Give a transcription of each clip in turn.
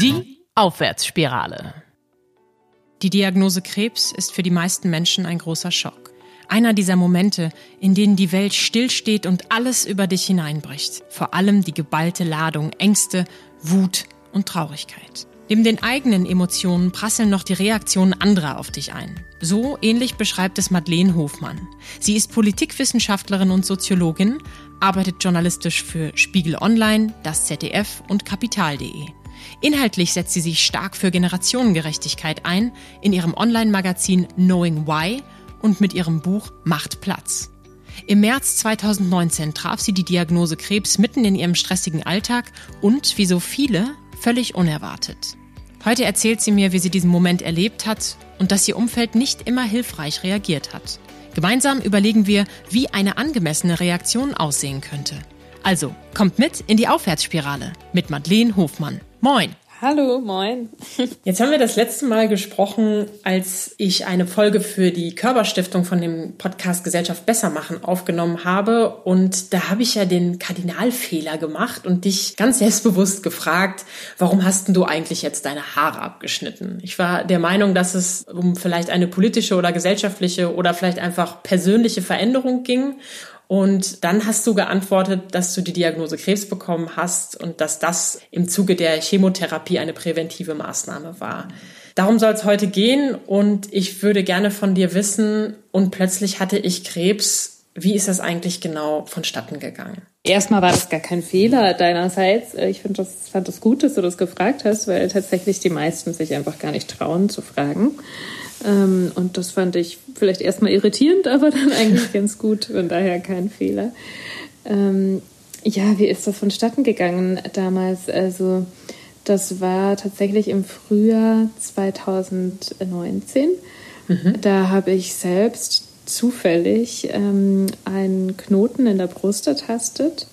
Die Aufwärtsspirale. Die Diagnose Krebs ist für die meisten Menschen ein großer Schock. Einer dieser Momente, in denen die Welt stillsteht und alles über dich hineinbricht. Vor allem die geballte Ladung Ängste, Wut und Traurigkeit. Neben den eigenen Emotionen prasseln noch die Reaktionen anderer auf dich ein. So ähnlich beschreibt es Madeleine Hofmann. Sie ist Politikwissenschaftlerin und Soziologin, arbeitet journalistisch für Spiegel Online, das ZDF und Kapital.de. Inhaltlich setzt sie sich stark für Generationengerechtigkeit ein, in ihrem Online-Magazin Knowing Why und mit ihrem Buch Macht Platz. Im März 2019 traf sie die Diagnose Krebs mitten in ihrem stressigen Alltag und, wie so viele, völlig unerwartet. Heute erzählt sie mir, wie sie diesen Moment erlebt hat und dass ihr Umfeld nicht immer hilfreich reagiert hat. Gemeinsam überlegen wir, wie eine angemessene Reaktion aussehen könnte. Also, kommt mit in die Aufwärtsspirale mit Madeleine Hofmann. Moin! Hallo, moin. Jetzt haben wir das letzte Mal gesprochen, als ich eine Folge für die Körperstiftung von dem Podcast Gesellschaft besser machen aufgenommen habe. Und da habe ich ja den Kardinalfehler gemacht und dich ganz selbstbewusst gefragt, warum hast denn du eigentlich jetzt deine Haare abgeschnitten? Ich war der Meinung, dass es um vielleicht eine politische oder gesellschaftliche oder vielleicht einfach persönliche Veränderung ging. Und dann hast du geantwortet, dass du die Diagnose Krebs bekommen hast und dass das im Zuge der Chemotherapie eine präventive Maßnahme war. Darum soll es heute gehen und ich würde gerne von dir wissen, und plötzlich hatte ich Krebs. Wie ist das eigentlich genau vonstatten gegangen? Erstmal war das gar kein Fehler deinerseits. Ich finde das, fand das gut, dass du das gefragt hast, weil tatsächlich die meisten sich einfach gar nicht trauen zu fragen. Ähm, und das fand ich vielleicht erstmal irritierend, aber dann eigentlich ganz gut, von daher kein Fehler. Ähm, ja, wie ist das vonstatten gegangen damals? Also, das war tatsächlich im Frühjahr 2019. Mhm. Da habe ich selbst zufällig ähm, einen Knoten in der Brust ertastet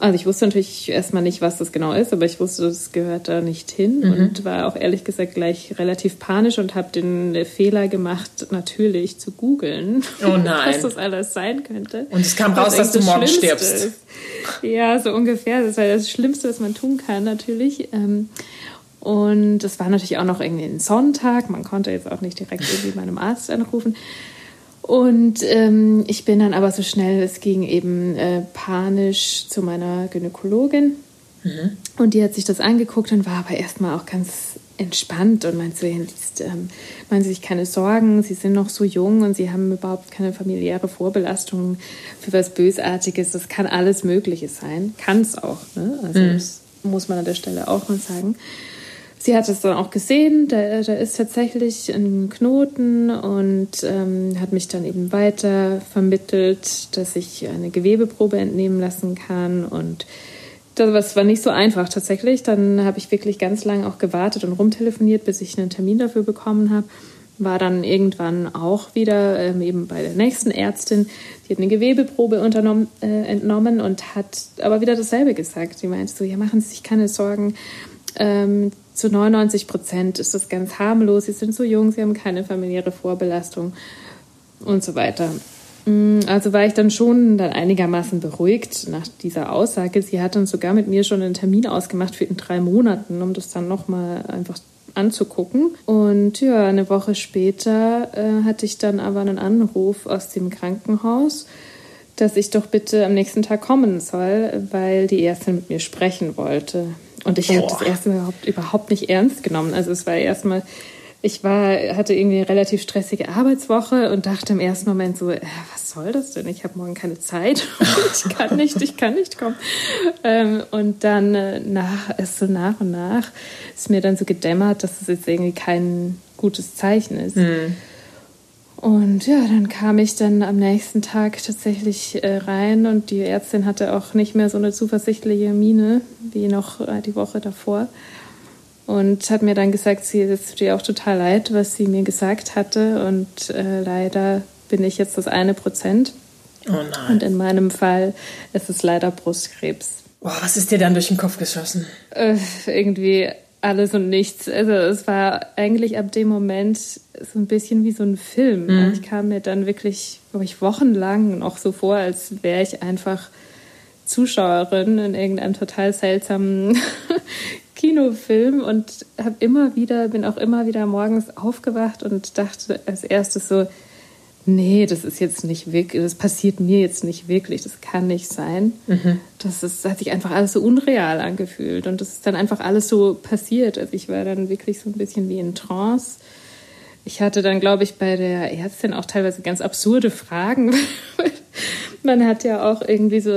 also ich wusste natürlich erstmal nicht, was das genau ist, aber ich wusste, das gehört da nicht hin mhm. und war auch ehrlich gesagt gleich relativ panisch und habe den Fehler gemacht, natürlich zu googeln, oh was das alles sein könnte. Und es kam raus, dass du morgen stirbst. Ist. Ja, so ungefähr. Das war das Schlimmste, was man tun kann, natürlich. Ähm, und es war natürlich auch noch irgendwie ein Sonntag. Man konnte jetzt auch nicht direkt irgendwie meinem Arzt anrufen. Und ähm, ich bin dann aber so schnell es ging eben äh, panisch zu meiner Gynäkologin. Mhm. Und die hat sich das angeguckt und war aber erstmal auch ganz entspannt und meinte ähm, machen Sie sich keine Sorgen, Sie sind noch so jung und Sie haben überhaupt keine familiäre Vorbelastung für was Bösartiges. Das kann alles Mögliche sein. Kann es auch. Ne? Also mhm. das muss man an der Stelle auch mal sagen sie hat es dann auch gesehen, da, da ist tatsächlich ein Knoten und ähm, hat mich dann eben weiter vermittelt, dass ich eine Gewebeprobe entnehmen lassen kann und das war nicht so einfach tatsächlich. Dann habe ich wirklich ganz lange auch gewartet und rumtelefoniert, bis ich einen Termin dafür bekommen habe. War dann irgendwann auch wieder ähm, eben bei der nächsten Ärztin. Die hat eine Gewebeprobe unternommen, äh, entnommen und hat aber wieder dasselbe gesagt. Sie meinte so, ja, machen Sie sich keine Sorgen. Ähm, zu 99 Prozent ist das ganz harmlos. Sie sind so jung, sie haben keine familiäre Vorbelastung und so weiter. Mm, also war ich dann schon dann einigermaßen beruhigt nach dieser Aussage. Sie hat dann sogar mit mir schon einen Termin ausgemacht für in drei Monaten, um das dann nochmal einfach anzugucken. Und ja, eine Woche später äh, hatte ich dann aber einen Anruf aus dem Krankenhaus, dass ich doch bitte am nächsten Tag kommen soll, weil die Ärztin mit mir sprechen wollte. Und ich habe das erste Mal überhaupt, überhaupt nicht ernst genommen. Also es war erstmal, ich war, hatte irgendwie eine relativ stressige Arbeitswoche und dachte im ersten Moment so, äh, was soll das denn? Ich habe morgen keine Zeit. ich kann nicht, ich kann nicht kommen. Ähm, und dann äh, nach, es so nach und nach ist mir dann so gedämmert, dass es jetzt irgendwie kein gutes Zeichen ist. Mhm. Und ja, dann kam ich dann am nächsten Tag tatsächlich äh, rein und die Ärztin hatte auch nicht mehr so eine zuversichtliche Miene wie noch äh, die Woche davor. Und hat mir dann gesagt, sie es tut ihr auch total leid, was sie mir gesagt hatte. Und äh, leider bin ich jetzt das eine Prozent. Oh nein. Und in meinem Fall ist es leider Brustkrebs. Oh, was ist dir dann durch den Kopf geschossen? Äh, irgendwie alles und nichts. Also es war eigentlich ab dem Moment so ein bisschen wie so ein Film. Mhm. Ich kam mir dann wirklich, glaube ich, wochenlang noch so vor, als wäre ich einfach Zuschauerin in irgendeinem total seltsamen Kinofilm und habe immer wieder, bin auch immer wieder morgens aufgewacht und dachte als erstes so, nee, das ist jetzt nicht wirklich, das passiert mir jetzt nicht wirklich, das kann nicht sein. Mhm. Das, ist, das hat sich einfach alles so unreal angefühlt und das ist dann einfach alles so passiert. Also ich war dann wirklich so ein bisschen wie in Trance. Ich hatte dann, glaube ich, bei der Ärztin auch teilweise ganz absurde Fragen. man hat ja auch irgendwie so,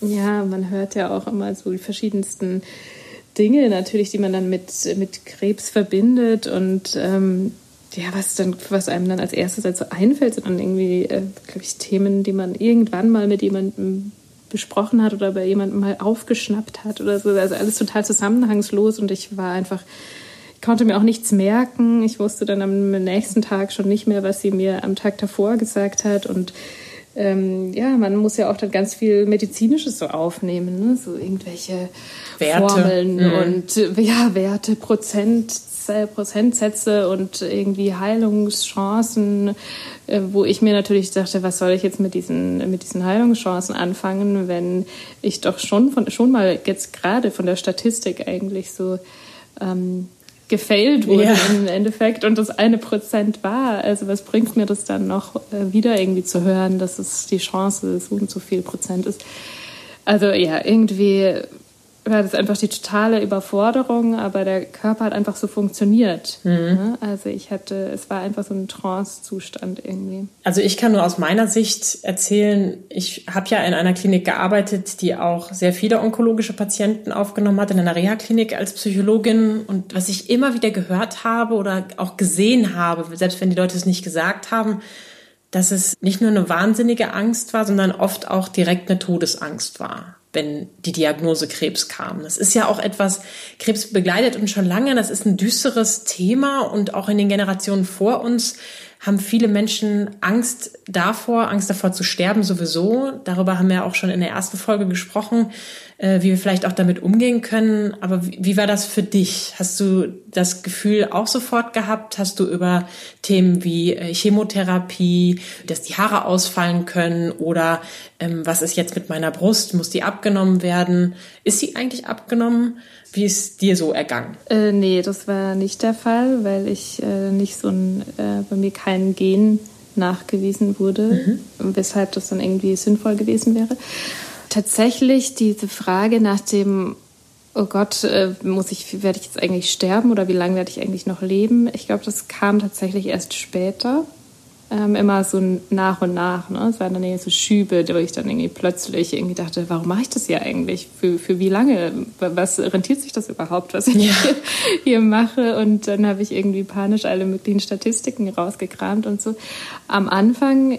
ja, man hört ja auch immer so die verschiedensten Dinge natürlich, die man dann mit, mit Krebs verbindet und ähm, ja, was dann, was einem dann als erstes halt so einfällt, sind dann irgendwie, äh, glaube ich, Themen, die man irgendwann mal mit jemandem besprochen hat oder bei jemandem mal aufgeschnappt hat oder so. Also alles total zusammenhangslos und ich war einfach, ich konnte mir auch nichts merken. Ich wusste dann am nächsten Tag schon nicht mehr, was sie mir am Tag davor gesagt hat und ähm, ja, man muss ja auch dann ganz viel Medizinisches so aufnehmen, ne? so irgendwelche Werte. Formeln mhm. und ja, Werte, Prozent, Prozentsätze und irgendwie Heilungschancen, äh, wo ich mir natürlich dachte, was soll ich jetzt mit diesen, mit diesen Heilungschancen anfangen, wenn ich doch schon, von, schon mal jetzt gerade von der Statistik eigentlich so ähm, gefailt wurde ja. im Endeffekt und das eine Prozent war. Also was bringt mir das dann noch äh, wieder irgendwie zu hören, dass es die Chance so und so viel Prozent ist? Also ja, irgendwie das einfach die totale Überforderung, aber der Körper hat einfach so funktioniert. Mhm. Also ich hatte, es war einfach so ein Trance-Zustand irgendwie. Also ich kann nur aus meiner Sicht erzählen, ich habe ja in einer Klinik gearbeitet, die auch sehr viele onkologische Patienten aufgenommen hat, in einer Reha-Klinik als Psychologin. Und was ich immer wieder gehört habe oder auch gesehen habe, selbst wenn die Leute es nicht gesagt haben, dass es nicht nur eine wahnsinnige Angst war, sondern oft auch direkt eine Todesangst war wenn die Diagnose Krebs kam. Das ist ja auch etwas, Krebs begleitet uns schon lange, das ist ein düsteres Thema und auch in den Generationen vor uns haben viele Menschen Angst davor, Angst davor zu sterben sowieso. Darüber haben wir auch schon in der ersten Folge gesprochen, äh, wie wir vielleicht auch damit umgehen können. Aber wie, war das für dich? Hast du das Gefühl auch sofort gehabt? Hast du über Themen wie äh, Chemotherapie, dass die Haare ausfallen können oder ähm, was ist jetzt mit meiner Brust? Muss die abgenommen werden? Ist sie eigentlich abgenommen? Wie ist dir so ergangen? Äh, nee, das war nicht der Fall, weil ich äh, nicht so ein, äh, bei mir kein Gen nachgewiesen wurde, mhm. weshalb das dann irgendwie sinnvoll gewesen wäre. Tatsächlich diese Frage nach dem, oh Gott, äh, muss ich, werde ich jetzt eigentlich sterben oder wie lange werde ich eigentlich noch leben? Ich glaube, das kam tatsächlich erst später ähm, immer so nach und nach. Ne? Es waren dann irgendwie so Schübe, wo ich dann irgendwie plötzlich irgendwie dachte, warum mache ich das hier eigentlich? Für, für wie lange? Was rentiert sich das überhaupt, was ich ja. hier, hier mache? Und dann habe ich irgendwie panisch alle möglichen Statistiken rausgekramt und so. Am Anfang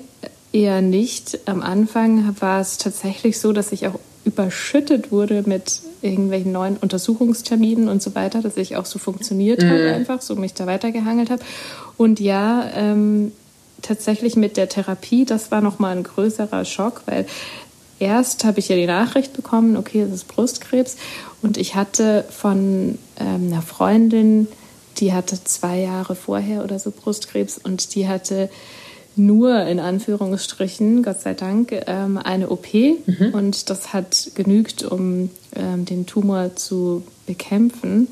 eher nicht. Am Anfang war es tatsächlich so, dass ich auch überschüttet wurde mit irgendwelchen neuen Untersuchungsterminen und so weiter, dass ich auch so funktioniert mhm. habe einfach, so mich da weitergehangelt habe. Und ja, ähm, tatsächlich mit der Therapie, das war nochmal ein größerer Schock, weil erst habe ich ja die Nachricht bekommen, okay, es ist Brustkrebs. Und ich hatte von ähm, einer Freundin, die hatte zwei Jahre vorher oder so Brustkrebs und die hatte nur in Anführungsstrichen, Gott sei Dank, ähm, eine OP. Mhm. Und das hat genügt, um ähm, den Tumor zu bekämpfen.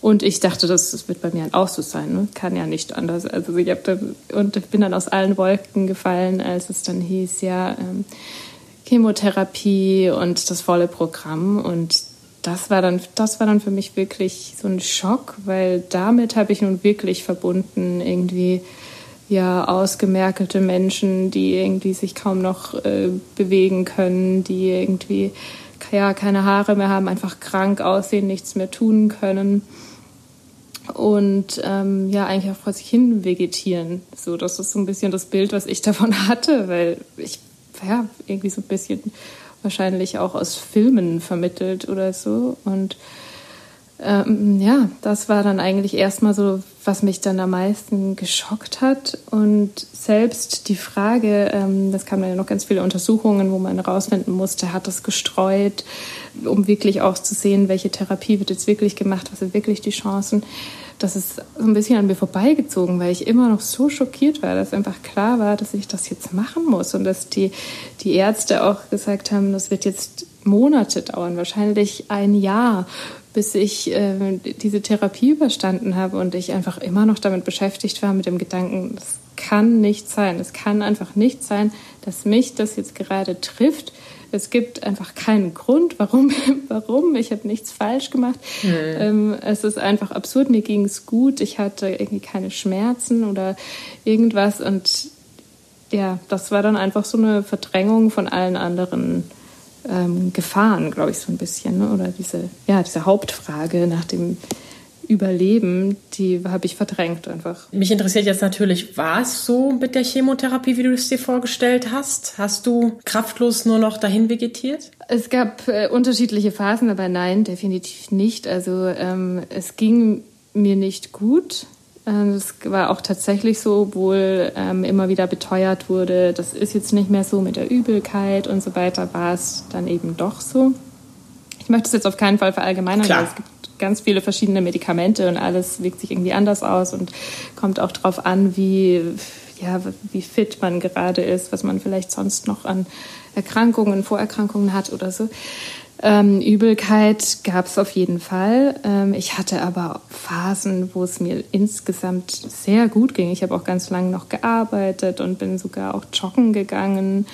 Und ich dachte, das, das wird bei mir auch so sein. Ne? Kann ja nicht anders. Also ich hab da, und ich bin dann aus allen Wolken gefallen, als es dann hieß, ja, ähm, Chemotherapie und das volle Programm. Und das war dann, das war dann für mich wirklich so ein Schock, weil damit habe ich nun wirklich verbunden, irgendwie ja ausgemerkelte Menschen, die irgendwie sich kaum noch äh, bewegen können, die irgendwie ja keine Haare mehr haben, einfach krank aussehen, nichts mehr tun können und ähm, ja eigentlich auch vor sich hin vegetieren. So, das ist so ein bisschen das Bild, was ich davon hatte, weil ich ja irgendwie so ein bisschen wahrscheinlich auch aus Filmen vermittelt oder so und ähm, ja, das war dann eigentlich erstmal so, was mich dann am meisten geschockt hat. Und selbst die Frage, ähm, das kamen ja noch ganz viele Untersuchungen, wo man herausfinden musste, hat das gestreut, um wirklich auch zu sehen, welche Therapie wird jetzt wirklich gemacht, was sind wirklich die Chancen. Das ist so ein bisschen an mir vorbeigezogen, weil ich immer noch so schockiert war, dass einfach klar war, dass ich das jetzt machen muss und dass die, die Ärzte auch gesagt haben, das wird jetzt Monate dauern, wahrscheinlich ein Jahr, bis ich äh, diese Therapie überstanden habe und ich einfach immer noch damit beschäftigt war mit dem Gedanken, es kann nicht sein, es kann einfach nicht sein, dass mich das jetzt gerade trifft. Es gibt einfach keinen Grund, warum, warum. Ich habe nichts falsch gemacht. Mhm. Ähm, es ist einfach absurd. Mir ging es gut. Ich hatte irgendwie keine Schmerzen oder irgendwas. Und ja, das war dann einfach so eine Verdrängung von allen anderen ähm, Gefahren, glaube ich, so ein bisschen. Ne? Oder diese, ja, diese Hauptfrage nach dem Überleben, die habe ich verdrängt einfach. Mich interessiert jetzt natürlich, war es so mit der Chemotherapie, wie du es dir vorgestellt hast? Hast du kraftlos nur noch dahin vegetiert? Es gab äh, unterschiedliche Phasen, aber nein, definitiv nicht. Also ähm, es ging mir nicht gut. Ähm, es war auch tatsächlich so, obwohl ähm, immer wieder beteuert wurde, das ist jetzt nicht mehr so mit der Übelkeit und so weiter, war es dann eben doch so. Ich möchte es jetzt auf keinen Fall verallgemeinern, Klar. weil es gibt ganz viele verschiedene Medikamente und alles wirkt sich irgendwie anders aus und kommt auch darauf an, wie, ja, wie fit man gerade ist, was man vielleicht sonst noch an Erkrankungen, Vorerkrankungen hat oder so. Ähm, Übelkeit gab es auf jeden Fall. Ähm, ich hatte aber Phasen, wo es mir insgesamt sehr gut ging. Ich habe auch ganz lange noch gearbeitet und bin sogar auch joggen gegangen.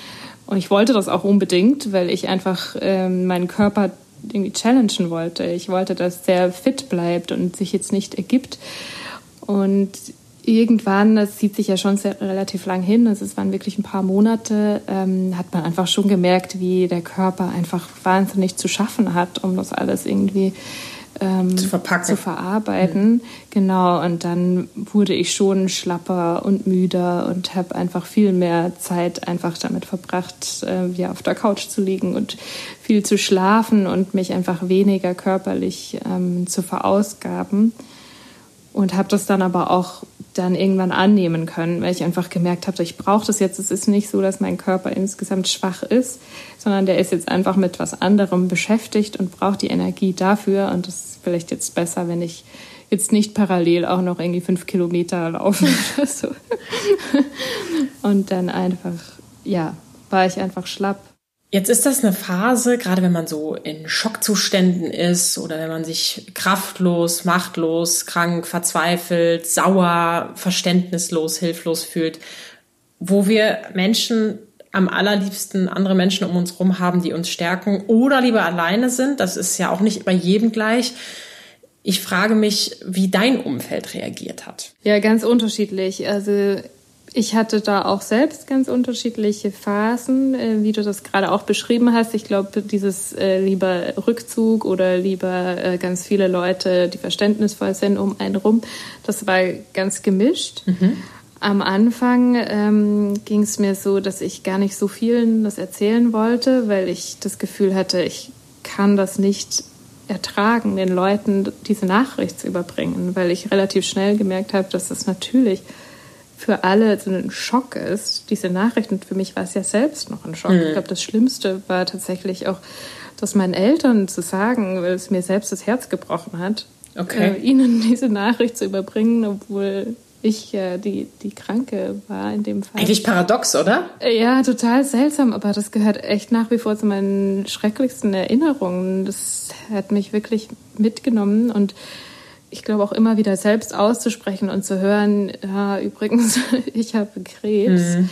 Und ich wollte das auch unbedingt, weil ich einfach ähm, meinen Körper irgendwie challengen wollte. Ich wollte, dass der fit bleibt und sich jetzt nicht ergibt. Und irgendwann, das zieht sich ja schon sehr, relativ lang hin, also es waren wirklich ein paar Monate, ähm, hat man einfach schon gemerkt, wie der Körper einfach wahnsinnig zu schaffen hat, um das alles irgendwie ähm, zu, zu, verarbeiten. Mhm. Genau, und dann wurde ich schon schlapper und müder und habe einfach viel mehr Zeit einfach damit verbracht, äh, ja, auf der Couch zu liegen und viel zu schlafen und mich einfach weniger körperlich ähm, zu verausgaben. Und habe das dann aber auch dann irgendwann annehmen können, weil ich einfach gemerkt habe, ich brauche das jetzt. Es ist nicht so, dass mein Körper insgesamt schwach ist, sondern der ist jetzt einfach mit was anderem beschäftigt und braucht die Energie dafür. Und das ist vielleicht jetzt besser, wenn ich jetzt nicht parallel auch noch irgendwie fünf Kilometer laufe oder so. Und dann einfach, ja, war ich einfach schlapp. Jetzt ist das eine Phase, gerade wenn man so in Schockzuständen ist oder wenn man sich kraftlos, machtlos, krank, verzweifelt, sauer, verständnislos, hilflos fühlt, wo wir Menschen am allerliebsten andere Menschen um uns herum haben, die uns stärken oder lieber alleine sind. Das ist ja auch nicht bei jedem gleich. Ich frage mich, wie dein Umfeld reagiert hat. Ja, ganz unterschiedlich. Also ich hatte da auch selbst ganz unterschiedliche Phasen, äh, wie du das gerade auch beschrieben hast. Ich glaube, dieses äh, lieber Rückzug oder lieber äh, ganz viele Leute, die verständnisvoll sind um einen rum, das war ganz gemischt. Mhm. Am Anfang ähm, ging es mir so, dass ich gar nicht so vielen das erzählen wollte, weil ich das Gefühl hatte, ich kann das nicht ertragen, den Leuten diese Nachricht zu überbringen, weil ich relativ schnell gemerkt habe, dass das natürlich für alle so ein Schock ist, diese Nachrichten. Für mich war es ja selbst noch ein Schock. Mhm. Ich glaube, das Schlimmste war tatsächlich auch, das meinen Eltern zu sagen, weil es mir selbst das Herz gebrochen hat, okay. äh, ihnen diese Nachricht zu überbringen, obwohl ich ja die, die Kranke war in dem Fall. Eigentlich paradox, oder? Äh, ja, total seltsam, aber das gehört echt nach wie vor zu meinen schrecklichsten Erinnerungen. Das hat mich wirklich mitgenommen und ich glaube auch immer wieder selbst auszusprechen und zu hören, ja, übrigens, ich habe Krebs. Mhm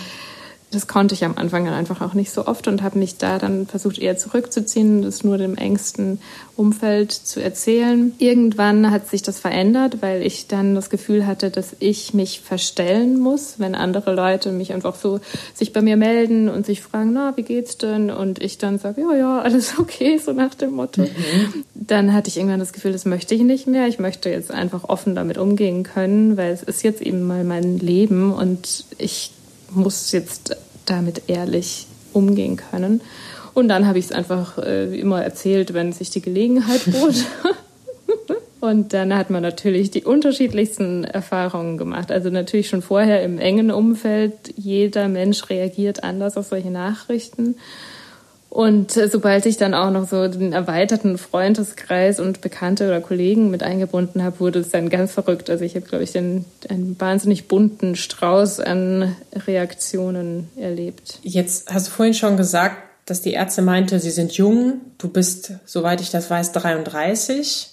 das konnte ich am Anfang dann einfach auch nicht so oft und habe mich da dann versucht eher zurückzuziehen, das nur dem engsten Umfeld zu erzählen. Irgendwann hat sich das verändert, weil ich dann das Gefühl hatte, dass ich mich verstellen muss, wenn andere Leute mich einfach so sich bei mir melden und sich fragen, na, wie geht's denn? Und ich dann sage, ja, ja, alles okay, so nach dem Motto. Mhm. Dann hatte ich irgendwann das Gefühl, das möchte ich nicht mehr. Ich möchte jetzt einfach offen damit umgehen können, weil es ist jetzt eben mal mein Leben und ich muss jetzt damit ehrlich umgehen können. Und dann habe ich es einfach äh, immer erzählt, wenn sich die Gelegenheit bot. Und dann hat man natürlich die unterschiedlichsten Erfahrungen gemacht. Also natürlich schon vorher im engen Umfeld. Jeder Mensch reagiert anders auf solche Nachrichten. Und äh, sobald ich dann auch noch so den erweiterten Freundeskreis und Bekannte oder Kollegen mit eingebunden habe, wurde es dann ganz verrückt. Also ich habe, glaube ich, den, einen wahnsinnig bunten Strauß an Reaktionen erlebt. Jetzt hast du vorhin schon gesagt, dass die Ärzte meinte, sie sind jung. Du bist, soweit ich das weiß, 33.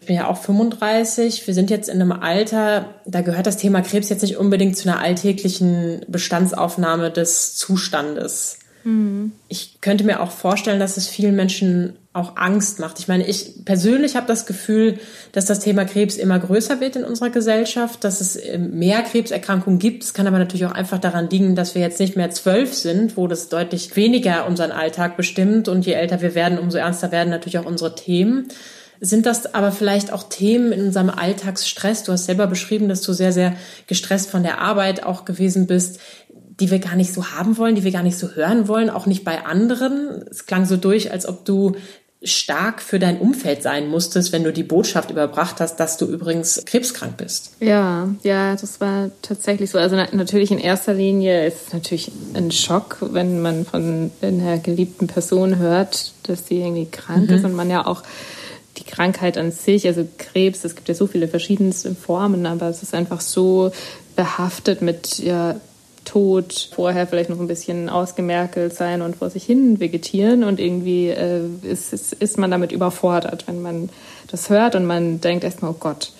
Ich bin ja auch 35. Wir sind jetzt in einem Alter, da gehört das Thema Krebs jetzt nicht unbedingt zu einer alltäglichen Bestandsaufnahme des Zustandes. Mhm. Ich könnte mir auch vorstellen, dass es vielen Menschen auch Angst macht. Ich meine, ich persönlich habe das Gefühl, dass das Thema Krebs immer größer wird in unserer Gesellschaft, dass es ähm, mehr Krebserkrankungen gibt. Es kann aber natürlich auch einfach daran liegen, dass wir jetzt nicht mehr zwölf sind, wo das deutlich weniger unseren Alltag bestimmt. Und je älter wir werden, umso ernster werden natürlich auch unsere Themen. Sind das aber vielleicht auch Themen in unserem Alltagsstress? Du hast selber beschrieben, dass du sehr, sehr gestresst von der Arbeit auch gewesen bist die wir gar nicht so haben wollen, die wir gar nicht so hören wollen, auch nicht bei anderen. Es klang so durch, als ob du stark für dein Umfeld sein musstest, wenn du die Botschaft überbracht hast, dass du übrigens krebskrank bist. Ja, ja, das war tatsächlich so. Also natürlich in erster Linie ist es natürlich ein Schock, wenn man von einer geliebten Person hört, dass sie irgendwie krank mhm. ist und man ja auch die Krankheit an sich, also Krebs, es gibt ja so viele verschiedenste Formen, aber es ist einfach so behaftet mit ja, Tod, vorher vielleicht noch ein bisschen ausgemerkelt sein und vor sich hin vegetieren und irgendwie äh, ist, ist, ist man damit überfordert, wenn man das hört und man denkt erstmal, oh Gott.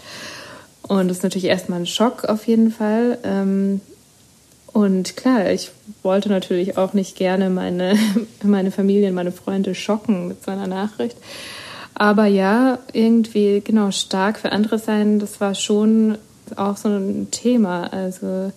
Und das ist natürlich erstmal ein Schock auf jeden Fall. Ähm, und klar, ich wollte natürlich auch nicht gerne meine, meine Familie und meine Freunde schocken mit so einer Nachricht. Aber ja, irgendwie genau stark für andere sein, das war schon auch so ein Thema. Also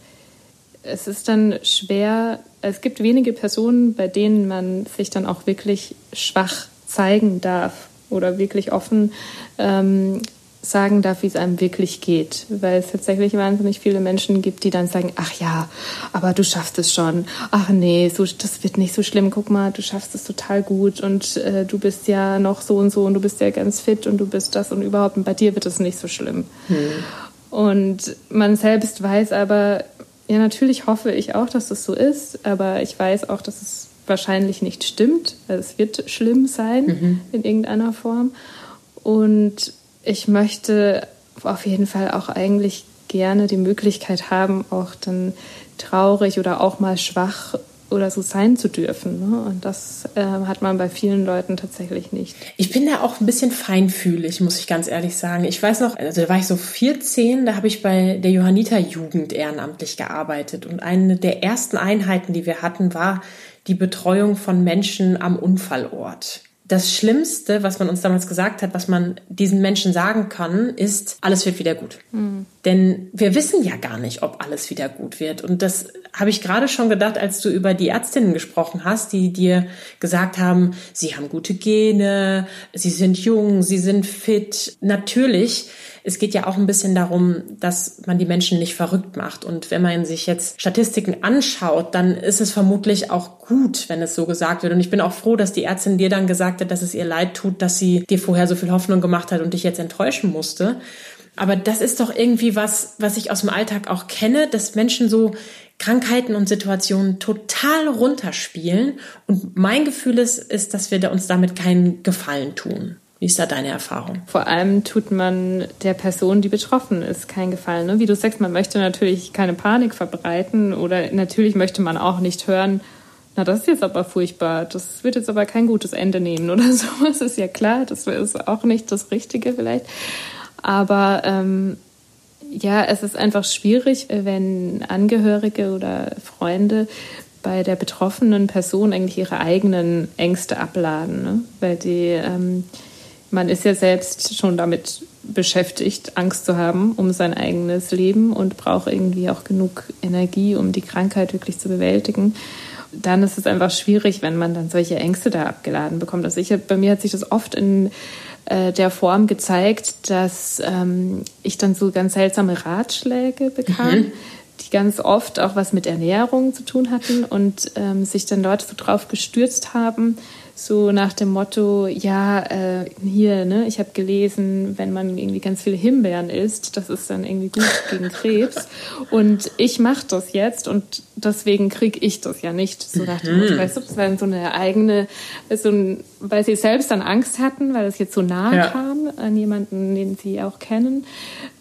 es ist dann schwer, es gibt wenige Personen, bei denen man sich dann auch wirklich schwach zeigen darf oder wirklich offen ähm, sagen darf, wie es einem wirklich geht. Weil es tatsächlich wahnsinnig viele Menschen gibt, die dann sagen, ach ja, aber du schaffst es schon. Ach nee, so, das wird nicht so schlimm. Guck mal, du schaffst es total gut und äh, du bist ja noch so und so und du bist ja ganz fit und du bist das und überhaupt und bei dir wird es nicht so schlimm. Hm. Und man selbst weiß aber, ja, natürlich hoffe ich auch, dass das so ist, aber ich weiß auch, dass es wahrscheinlich nicht stimmt. Also es wird schlimm sein mhm. in irgendeiner Form. Und ich möchte auf jeden Fall auch eigentlich gerne die Möglichkeit haben, auch dann traurig oder auch mal schwach oder so sein zu dürfen. Ne? Und das äh, hat man bei vielen Leuten tatsächlich nicht. Ich bin da auch ein bisschen feinfühlig, muss ich ganz ehrlich sagen. Ich weiß noch, also da war ich so 14, da habe ich bei der Johanniter-Jugend ehrenamtlich gearbeitet. Und eine der ersten Einheiten, die wir hatten, war die Betreuung von Menschen am Unfallort das Schlimmste, was man uns damals gesagt hat, was man diesen Menschen sagen kann, ist, alles wird wieder gut. Mhm. Denn wir wissen ja gar nicht, ob alles wieder gut wird. Und das habe ich gerade schon gedacht, als du über die Ärztinnen gesprochen hast, die dir gesagt haben, sie haben gute Gene, sie sind jung, sie sind fit. Natürlich es geht ja auch ein bisschen darum, dass man die Menschen nicht verrückt macht. Und wenn man sich jetzt Statistiken anschaut, dann ist es vermutlich auch gut, wenn es so gesagt wird. Und ich bin auch froh, dass die Ärztin dir dann gesagt hat, dass es ihr leid tut, dass sie dir vorher so viel Hoffnung gemacht hat und dich jetzt enttäuschen musste. Aber das ist doch irgendwie was, was ich aus dem Alltag auch kenne, dass Menschen so Krankheiten und Situationen total runterspielen. Und mein Gefühl ist, ist, dass wir uns damit keinen Gefallen tun. Wie ist da deine Erfahrung? Vor allem tut man der Person, die betroffen ist, keinen Gefallen. Ne? Wie du sagst, man möchte natürlich keine Panik verbreiten oder natürlich möchte man auch nicht hören, na, das ist jetzt aber furchtbar, das wird jetzt aber kein gutes Ende nehmen oder so. Das ist ja klar, das ist auch nicht das Richtige vielleicht. Aber ähm, ja, es ist einfach schwierig, wenn Angehörige oder Freunde bei der betroffenen Person eigentlich ihre eigenen Ängste abladen, ne? weil die ähm, man ist ja selbst schon damit beschäftigt, Angst zu haben um sein eigenes Leben und braucht irgendwie auch genug Energie, um die Krankheit wirklich zu bewältigen. Dann ist es einfach schwierig, wenn man dann solche Ängste da abgeladen bekommt. Also ich, bei mir hat sich das oft in der Form gezeigt, dass ähm, ich dann so ganz seltsame Ratschläge bekam. Mhm die ganz oft auch was mit Ernährung zu tun hatten und ähm, sich dann Leute so drauf gestürzt haben, so nach dem Motto, ja, äh, hier, ne, ich habe gelesen, wenn man irgendwie ganz viele Himbeeren isst, das ist dann irgendwie gut gegen Krebs. Und ich mache das jetzt und deswegen kriege ich das ja nicht. So nach dem Motto, mhm. weißt du, das war so eine eigene, so ein, weil sie selbst dann Angst hatten, weil es jetzt so nahe ja. kam, an jemanden, den sie auch kennen,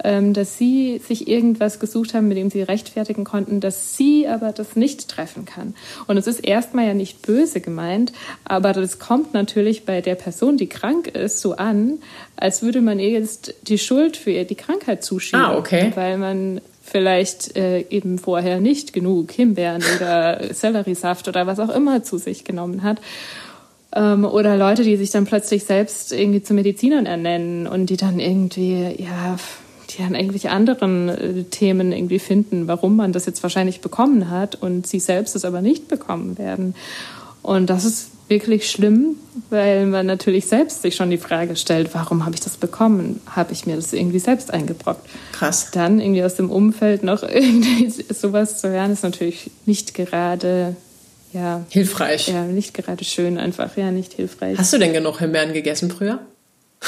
ähm, dass sie sich irgendwas gesucht haben, mit dem sie rechtfertigen konnten, dass sie aber das nicht treffen kann. Und es ist erstmal ja nicht böse gemeint, aber das kommt natürlich bei der Person, die krank ist, so an, als würde man ihr jetzt die Schuld für die Krankheit zuschieben. Ah, okay. Weil man vielleicht äh, eben vorher nicht genug Himbeeren oder Selleriesaft oder was auch immer zu sich genommen hat. Ähm, oder Leute, die sich dann plötzlich selbst irgendwie zu Medizinern ernennen und die dann irgendwie, ja, die dann irgendwelche anderen äh, Themen irgendwie finden, warum man das jetzt wahrscheinlich bekommen hat und sie selbst es aber nicht bekommen werden. Und das ist wirklich schlimm, weil man natürlich selbst sich schon die Frage stellt, warum habe ich das bekommen? Habe ich mir das irgendwie selbst eingebrockt? Krass. Dann irgendwie aus dem Umfeld noch irgendwie sowas zu hören, ist natürlich nicht gerade ja, hilfreich. Ja, nicht gerade schön einfach, ja, nicht hilfreich. Hast du denn genug Himbeeren gegessen früher?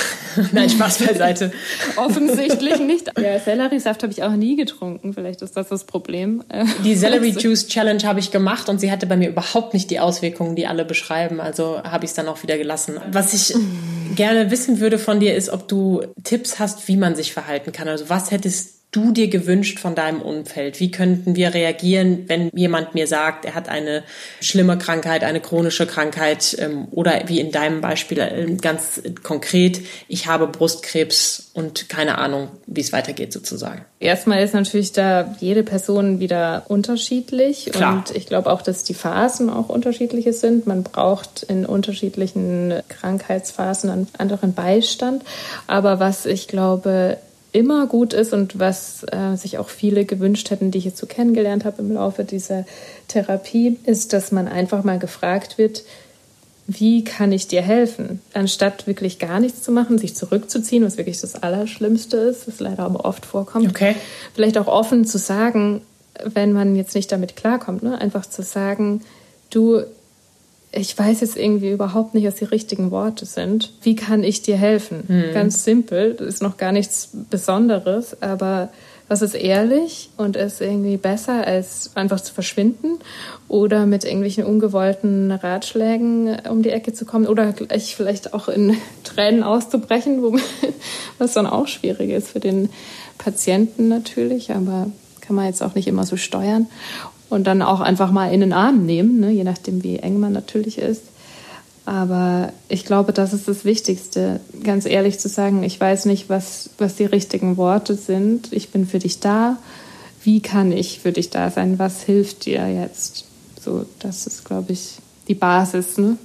Nein, Spaß beiseite. Offensichtlich nicht. Ja, Selleriesaft habe ich auch nie getrunken. Vielleicht ist das das Problem. Die Celery Juice Challenge habe ich gemacht und sie hatte bei mir überhaupt nicht die Auswirkungen, die alle beschreiben. Also habe ich es dann auch wieder gelassen. Was ich gerne wissen würde von dir ist, ob du Tipps hast, wie man sich verhalten kann. Also was hättest du dir gewünscht von deinem Umfeld? Wie könnten wir reagieren, wenn jemand mir sagt, er hat eine schlimme Krankheit, eine chronische Krankheit ähm, oder wie in deinem Beispiel äh, ganz konkret, ich habe Brustkrebs und keine Ahnung, wie es weitergeht sozusagen? Erstmal ist natürlich da jede Person wieder unterschiedlich Klar. und ich glaube auch, dass die Phasen auch unterschiedliche sind. Man braucht in unterschiedlichen Krankheitsphasen einen anderen Beistand. Aber was ich glaube, immer gut ist und was äh, sich auch viele gewünscht hätten, die ich jetzt so kennengelernt habe im Laufe dieser Therapie, ist, dass man einfach mal gefragt wird, wie kann ich dir helfen? Anstatt wirklich gar nichts zu machen, sich zurückzuziehen, was wirklich das Allerschlimmste ist, was leider aber oft vorkommt. Okay. Vielleicht auch offen zu sagen, wenn man jetzt nicht damit klarkommt, ne? einfach zu sagen, du, ich weiß jetzt irgendwie überhaupt nicht, was die richtigen Worte sind. Wie kann ich dir helfen? Mhm. Ganz simpel, das ist noch gar nichts Besonderes, aber was ist ehrlich und ist irgendwie besser, als einfach zu verschwinden oder mit irgendwelchen ungewollten Ratschlägen um die Ecke zu kommen oder gleich vielleicht auch in Tränen auszubrechen, wo, was dann auch schwierig ist für den Patienten natürlich, aber kann man jetzt auch nicht immer so steuern und dann auch einfach mal in den Arm nehmen, ne, je nachdem, wie eng man natürlich ist. Aber ich glaube, das ist das Wichtigste, ganz ehrlich zu sagen, ich weiß nicht, was, was die richtigen Worte sind. Ich bin für dich da. Wie kann ich für dich da sein? Was hilft dir jetzt? So, das ist, glaube ich, die Basis. Ne?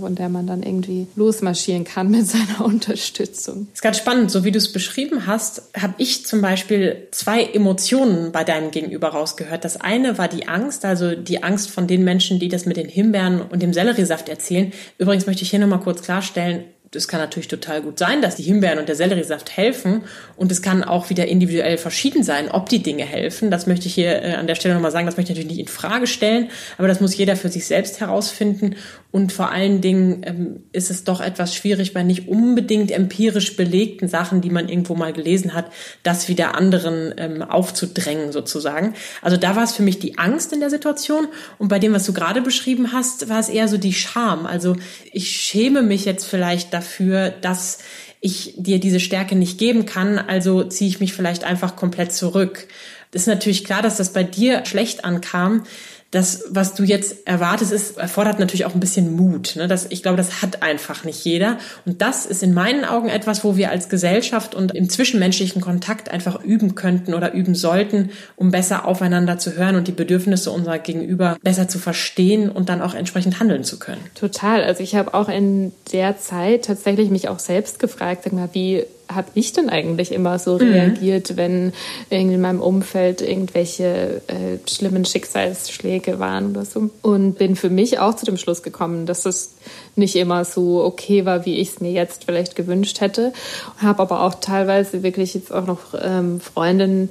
Von der man dann irgendwie losmarschieren kann mit seiner Unterstützung. Das ist ganz spannend. So wie du es beschrieben hast, habe ich zum Beispiel zwei Emotionen bei deinem Gegenüber rausgehört. Das eine war die Angst, also die Angst von den Menschen, die das mit den Himbeeren und dem Selleriesaft erzählen. Übrigens möchte ich hier nochmal kurz klarstellen, es kann natürlich total gut sein, dass die Himbeeren und der Selleriesaft helfen und es kann auch wieder individuell verschieden sein, ob die Dinge helfen. Das möchte ich hier äh, an der Stelle nochmal sagen, das möchte ich natürlich nicht in Frage stellen, aber das muss jeder für sich selbst herausfinden und vor allen Dingen ähm, ist es doch etwas schwierig bei nicht unbedingt empirisch belegten Sachen, die man irgendwo mal gelesen hat, das wieder anderen ähm, aufzudrängen sozusagen. Also da war es für mich die Angst in der Situation und bei dem, was du gerade beschrieben hast, war es eher so die Scham. Also ich schäme mich jetzt vielleicht dafür, dass ich dir diese Stärke nicht geben kann, also ziehe ich mich vielleicht einfach komplett zurück. Das ist natürlich klar, dass das bei dir schlecht ankam das, was du jetzt erwartest, ist, erfordert natürlich auch ein bisschen Mut. Ne? Das, ich glaube, das hat einfach nicht jeder. Und das ist in meinen Augen etwas, wo wir als Gesellschaft und im zwischenmenschlichen Kontakt einfach üben könnten oder üben sollten, um besser aufeinander zu hören und die Bedürfnisse unserer Gegenüber besser zu verstehen und dann auch entsprechend handeln zu können. Total. Also ich habe auch in der Zeit tatsächlich mich auch selbst gefragt, sag mal, wie habe ich denn eigentlich immer so mhm. reagiert, wenn in meinem Umfeld irgendwelche äh, schlimmen Schicksalsschläge waren oder so. Und bin für mich auch zu dem Schluss gekommen, dass es nicht immer so okay war, wie ich es mir jetzt vielleicht gewünscht hätte. Habe aber auch teilweise wirklich jetzt auch noch ähm, Freundinnen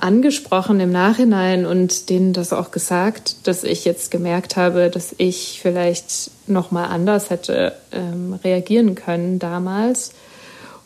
angesprochen im Nachhinein und denen das auch gesagt, dass ich jetzt gemerkt habe, dass ich vielleicht noch mal anders hätte ähm, reagieren können damals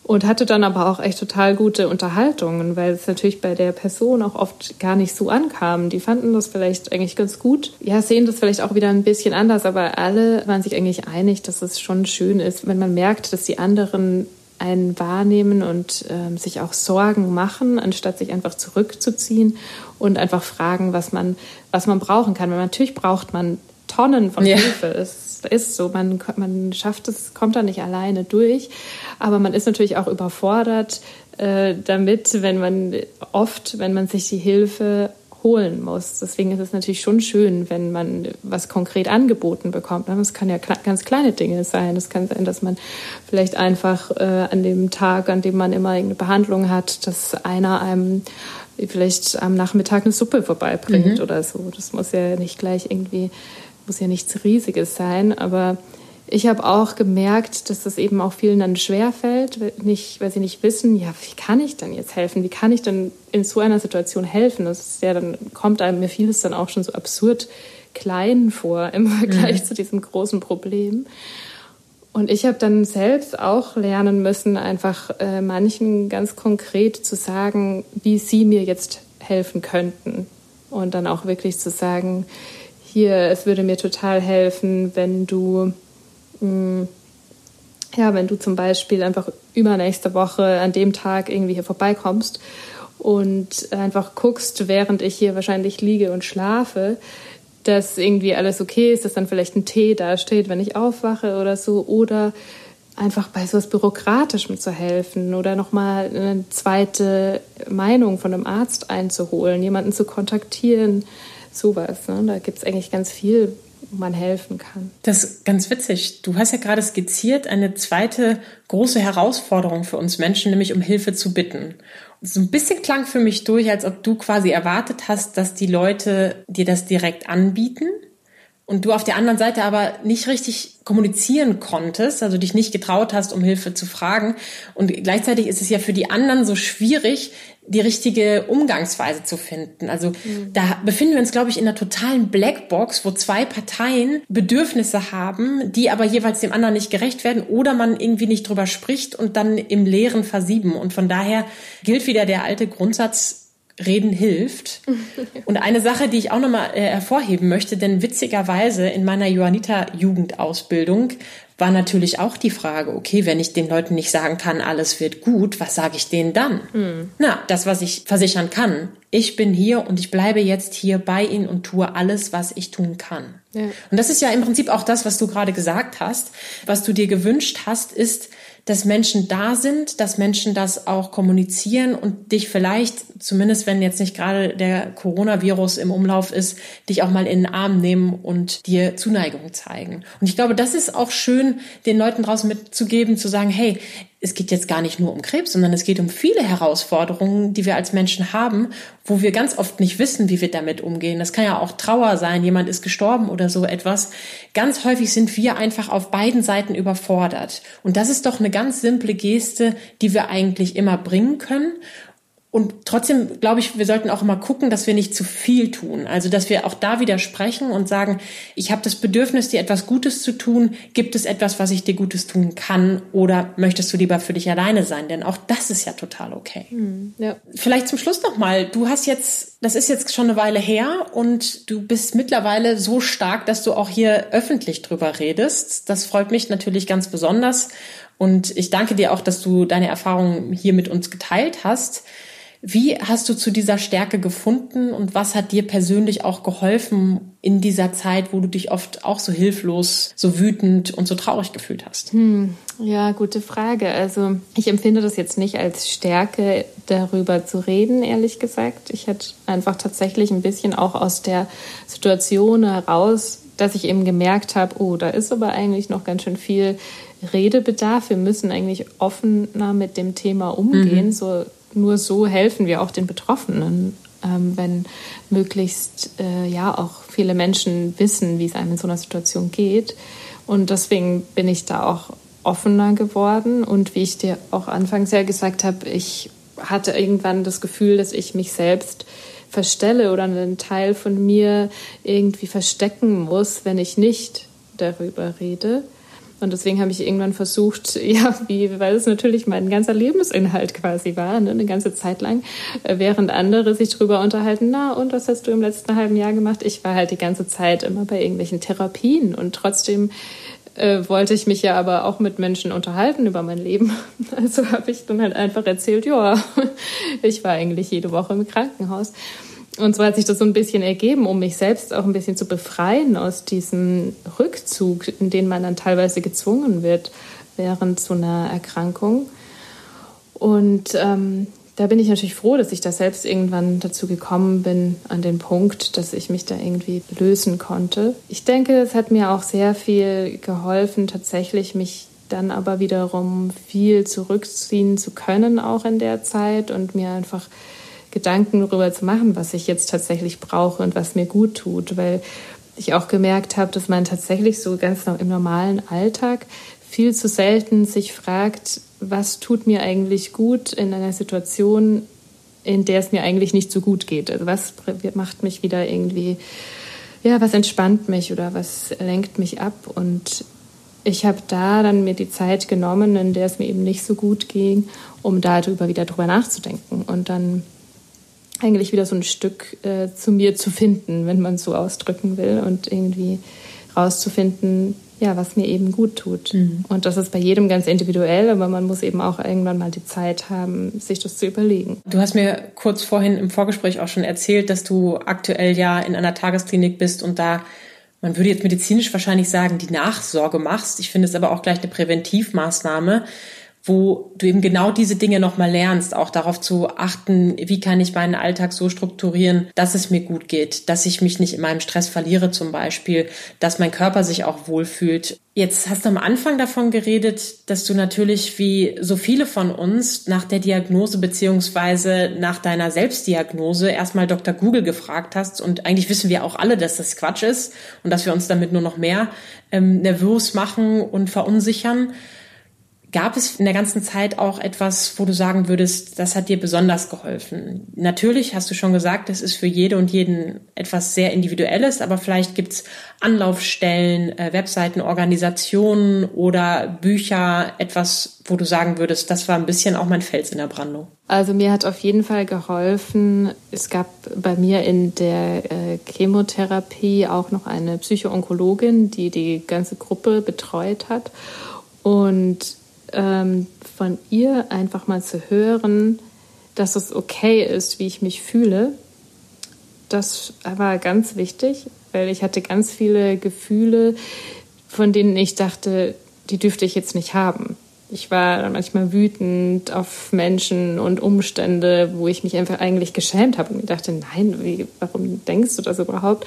und hatte dann aber auch echt total gute Unterhaltungen, weil es natürlich bei der Person auch oft gar nicht so ankam. Die fanden das vielleicht eigentlich ganz gut. Ja, sehen das vielleicht auch wieder ein bisschen anders, aber alle waren sich eigentlich einig, dass es schon schön ist, wenn man merkt, dass die anderen einen wahrnehmen und ähm, sich auch Sorgen machen, anstatt sich einfach zurückzuziehen und einfach fragen, was man, was man brauchen kann. Weil natürlich braucht man Tonnen von ja. Hilfe. Es ist so, man, man schafft es, kommt da nicht alleine durch. Aber man ist natürlich auch überfordert äh, damit, wenn man oft, wenn man sich die Hilfe holen muss. Deswegen ist es natürlich schon schön, wenn man was konkret angeboten bekommt. Das kann ja ganz kleine Dinge sein. Es kann sein, dass man vielleicht einfach äh, an dem Tag, an dem man immer eine Behandlung hat, dass einer einem vielleicht am Nachmittag eine Suppe vorbeibringt mhm. oder so. Das muss ja nicht gleich irgendwie, muss ja nichts Riesiges sein, aber ich habe auch gemerkt, dass das eben auch vielen dann schwerfällt, nicht, weil sie nicht wissen, ja, wie kann ich denn jetzt helfen? Wie kann ich denn in so einer Situation helfen? Das ist ja, dann kommt einem mir vieles dann auch schon so absurd klein vor im Vergleich mhm. zu diesem großen Problem. Und ich habe dann selbst auch lernen müssen, einfach äh, manchen ganz konkret zu sagen, wie sie mir jetzt helfen könnten. Und dann auch wirklich zu sagen, hier, es würde mir total helfen, wenn du hm. Ja, wenn du zum Beispiel einfach übernächste Woche an dem Tag irgendwie hier vorbeikommst und einfach guckst, während ich hier wahrscheinlich liege und schlafe, dass irgendwie alles okay ist, dass dann vielleicht ein Tee da steht, wenn ich aufwache oder so, oder einfach bei sowas Bürokratischem zu helfen oder nochmal eine zweite Meinung von einem Arzt einzuholen, jemanden zu kontaktieren, sowas. Ne? Da gibt es eigentlich ganz viel, man helfen kann. Das ist ganz witzig. Du hast ja gerade skizziert eine zweite große Herausforderung für uns Menschen, nämlich um Hilfe zu bitten. so ein bisschen klang für mich durch, als ob du quasi erwartet hast, dass die Leute dir das direkt anbieten und du auf der anderen Seite aber nicht richtig kommunizieren konntest, also dich nicht getraut hast, um Hilfe zu fragen. Und gleichzeitig ist es ja für die anderen so schwierig, die richtige Umgangsweise zu finden. Also mhm. da befinden wir uns, glaube ich, in einer totalen Blackbox, wo zwei Parteien Bedürfnisse haben, die aber jeweils dem anderen nicht gerecht werden oder man irgendwie nicht drüber spricht und dann im Leeren versieben. Und von daher gilt wieder der alte Grundsatz, Reden hilft. Und eine Sache, die ich auch nochmal äh, hervorheben möchte, denn witzigerweise in meiner Johanniter-Jugendausbildung war natürlich auch die Frage, okay, wenn ich den Leuten nicht sagen kann, alles wird gut, was sage ich denen dann? Mhm. Na, das, was ich versichern kann. Ich bin hier und ich bleibe jetzt hier bei ihnen und tue alles, was ich tun kann. Ja. Und das ist ja im Prinzip auch das, was du gerade gesagt hast. Was du dir gewünscht hast, ist, dass Menschen da sind, dass Menschen das auch kommunizieren und dich vielleicht, zumindest wenn jetzt nicht gerade der Coronavirus im Umlauf ist, dich auch mal in den Arm nehmen und dir Zuneigung zeigen. Und ich glaube, das ist auch schön, den Leuten draußen mitzugeben, zu sagen, hey, es geht jetzt gar nicht nur um Krebs, sondern es geht um viele Herausforderungen, die wir als Menschen haben, wo wir ganz oft nicht wissen, wie wir damit umgehen. Das kann ja auch Trauer sein, jemand ist gestorben oder so etwas. Ganz häufig sind wir einfach auf beiden Seiten überfordert. Und das ist doch eine ganz simple Geste, die wir eigentlich immer bringen können. Und trotzdem glaube ich, wir sollten auch immer gucken, dass wir nicht zu viel tun. Also dass wir auch da widersprechen und sagen, ich habe das Bedürfnis, dir etwas Gutes zu tun. Gibt es etwas, was ich dir Gutes tun kann? Oder möchtest du lieber für dich alleine sein? Denn auch das ist ja total okay. Mhm, ja. Vielleicht zum Schluss nochmal. Du hast jetzt, das ist jetzt schon eine Weile her und du bist mittlerweile so stark, dass du auch hier öffentlich drüber redest. Das freut mich natürlich ganz besonders. Und ich danke dir auch, dass du deine Erfahrungen hier mit uns geteilt hast. Wie hast du zu dieser Stärke gefunden und was hat dir persönlich auch geholfen in dieser Zeit, wo du dich oft auch so hilflos, so wütend und so traurig gefühlt hast? Hm, ja, gute Frage. Also ich empfinde das jetzt nicht als Stärke, darüber zu reden, ehrlich gesagt. Ich hatte einfach tatsächlich ein bisschen auch aus der Situation heraus, dass ich eben gemerkt habe, oh, da ist aber eigentlich noch ganz schön viel Redebedarf. Wir müssen eigentlich offener mit dem Thema umgehen. Mhm. So nur so helfen wir auch den Betroffenen, ähm, wenn möglichst äh, ja auch viele Menschen wissen, wie es einem in so einer Situation geht. Und deswegen bin ich da auch offener geworden. Und wie ich dir auch anfangs ja gesagt habe, ich hatte irgendwann das Gefühl, dass ich mich selbst verstelle oder einen Teil von mir irgendwie verstecken muss, wenn ich nicht darüber rede. Und deswegen habe ich irgendwann versucht, ja, wie, weil es natürlich mein ganzer Lebensinhalt quasi war, ne, eine ganze Zeit lang, äh, während andere sich darüber unterhalten, na, und was hast du im letzten halben Jahr gemacht? Ich war halt die ganze Zeit immer bei irgendwelchen Therapien und trotzdem äh, wollte ich mich ja aber auch mit Menschen unterhalten über mein Leben. Also habe ich dann halt einfach erzählt, ja, ich war eigentlich jede Woche im Krankenhaus. Und so hat sich das so ein bisschen ergeben, um mich selbst auch ein bisschen zu befreien aus diesem Rückzug, in den man dann teilweise gezwungen wird während so einer Erkrankung. Und ähm, da bin ich natürlich froh, dass ich da selbst irgendwann dazu gekommen bin, an den Punkt, dass ich mich da irgendwie lösen konnte. Ich denke, es hat mir auch sehr viel geholfen, tatsächlich mich dann aber wiederum viel zurückziehen zu können, auch in der Zeit und mir einfach Gedanken darüber zu machen, was ich jetzt tatsächlich brauche und was mir gut tut, weil ich auch gemerkt habe, dass man tatsächlich so ganz im normalen Alltag viel zu selten sich fragt, was tut mir eigentlich gut in einer Situation, in der es mir eigentlich nicht so gut geht. Also was macht mich wieder irgendwie, ja, was entspannt mich oder was lenkt mich ab. Und ich habe da dann mir die Zeit genommen, in der es mir eben nicht so gut ging, um darüber wieder drüber nachzudenken und dann eigentlich wieder so ein Stück äh, zu mir zu finden, wenn man so ausdrücken will und irgendwie rauszufinden, ja, was mir eben gut tut. Mhm. Und das ist bei jedem ganz individuell, aber man muss eben auch irgendwann mal die Zeit haben, sich das zu überlegen. Du hast mir kurz vorhin im Vorgespräch auch schon erzählt, dass du aktuell ja in einer Tagesklinik bist und da man würde jetzt medizinisch wahrscheinlich sagen, die Nachsorge machst. Ich finde es aber auch gleich eine Präventivmaßnahme, wo du eben genau diese Dinge nochmal lernst, auch darauf zu achten, wie kann ich meinen Alltag so strukturieren, dass es mir gut geht, dass ich mich nicht in meinem Stress verliere zum Beispiel, dass mein Körper sich auch wohlfühlt. Jetzt hast du am Anfang davon geredet, dass du natürlich wie so viele von uns nach der Diagnose beziehungsweise nach deiner Selbstdiagnose erstmal Dr. Google gefragt hast und eigentlich wissen wir auch alle, dass das Quatsch ist und dass wir uns damit nur noch mehr ähm, nervös machen und verunsichern. Gab es in der ganzen Zeit auch etwas, wo du sagen würdest, das hat dir besonders geholfen? Natürlich hast du schon gesagt, es ist für jede und jeden etwas sehr Individuelles, aber vielleicht gibt es Anlaufstellen, äh, Webseiten, Organisationen oder Bücher, etwas, wo du sagen würdest, das war ein bisschen auch mein Fels in der Brandung. Also mir hat auf jeden Fall geholfen, es gab bei mir in der äh, Chemotherapie auch noch eine Psychoonkologin, die die ganze Gruppe betreut hat. Und ähm, von ihr einfach mal zu hören, dass es okay ist, wie ich mich fühle, das war ganz wichtig, weil ich hatte ganz viele Gefühle, von denen ich dachte, die dürfte ich jetzt nicht haben. Ich war manchmal wütend auf Menschen und Umstände, wo ich mich einfach eigentlich geschämt habe und mir dachte, nein, wie, warum denkst du das überhaupt?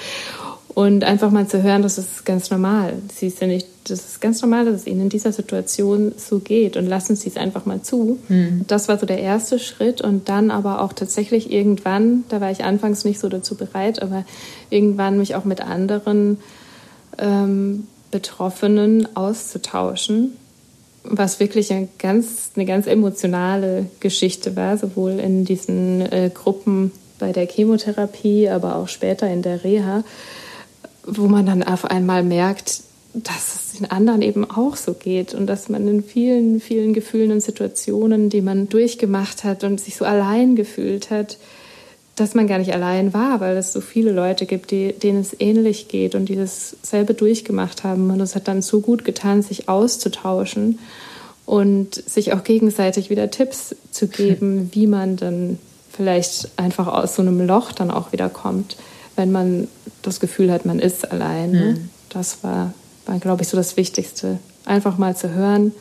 Und einfach mal zu hören, das ist ganz normal. Sie ist ja nicht, das ist ganz normal, dass es Ihnen in dieser Situation so geht und lassen Sie es einfach mal zu. Mhm. Das war so der erste Schritt und dann aber auch tatsächlich irgendwann, da war ich anfangs nicht so dazu bereit, aber irgendwann mich auch mit anderen ähm, Betroffenen auszutauschen, was wirklich eine ganz, eine ganz emotionale Geschichte war, sowohl in diesen äh, Gruppen bei der Chemotherapie, aber auch später in der Reha wo man dann auf einmal merkt, dass es den anderen eben auch so geht und dass man in vielen, vielen Gefühlen und Situationen, die man durchgemacht hat und sich so allein gefühlt hat, dass man gar nicht allein war, weil es so viele Leute gibt, die, denen es ähnlich geht und die dasselbe durchgemacht haben. Und es hat dann so gut getan, sich auszutauschen und sich auch gegenseitig wieder Tipps zu geben, wie man dann vielleicht einfach aus so einem Loch dann auch wieder kommt wenn man das Gefühl hat, man ist allein. Mhm. Das war, war glaube ich, so das Wichtigste. Einfach mal zu hören,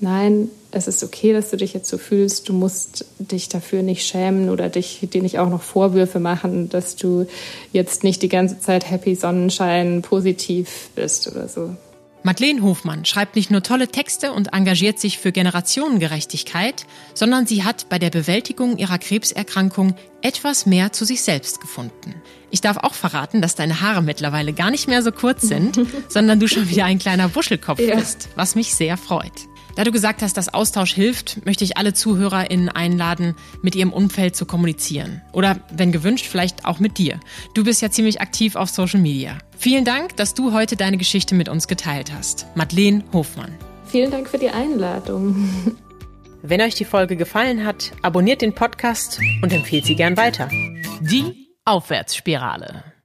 nein, es ist okay, dass du dich jetzt so fühlst. Du musst dich dafür nicht schämen oder dich, dir nicht auch noch Vorwürfe machen, dass du jetzt nicht die ganze Zeit happy, Sonnenschein, positiv bist oder so. Madeleine Hofmann schreibt nicht nur tolle Texte und engagiert sich für Generationengerechtigkeit, sondern sie hat bei der Bewältigung ihrer Krebserkrankung etwas mehr zu sich selbst gefunden. Ich darf auch verraten, dass deine Haare mittlerweile gar nicht mehr so kurz sind, sondern du schon wieder ein kleiner Buschelkopf ja. bist, was mich sehr freut. Da du gesagt hast, dass Austausch hilft, möchte ich alle ZuhörerInnen einladen, mit ihrem Umfeld zu kommunizieren. Oder, wenn gewünscht, vielleicht auch mit dir. Du bist ja ziemlich aktiv auf Social Media. Vielen Dank, dass du heute deine Geschichte mit uns geteilt hast. Madeleine Hofmann. Vielen Dank für die Einladung. Wenn euch die Folge gefallen hat, abonniert den Podcast und empfehlt sie gern weiter. Die Aufwärtsspirale.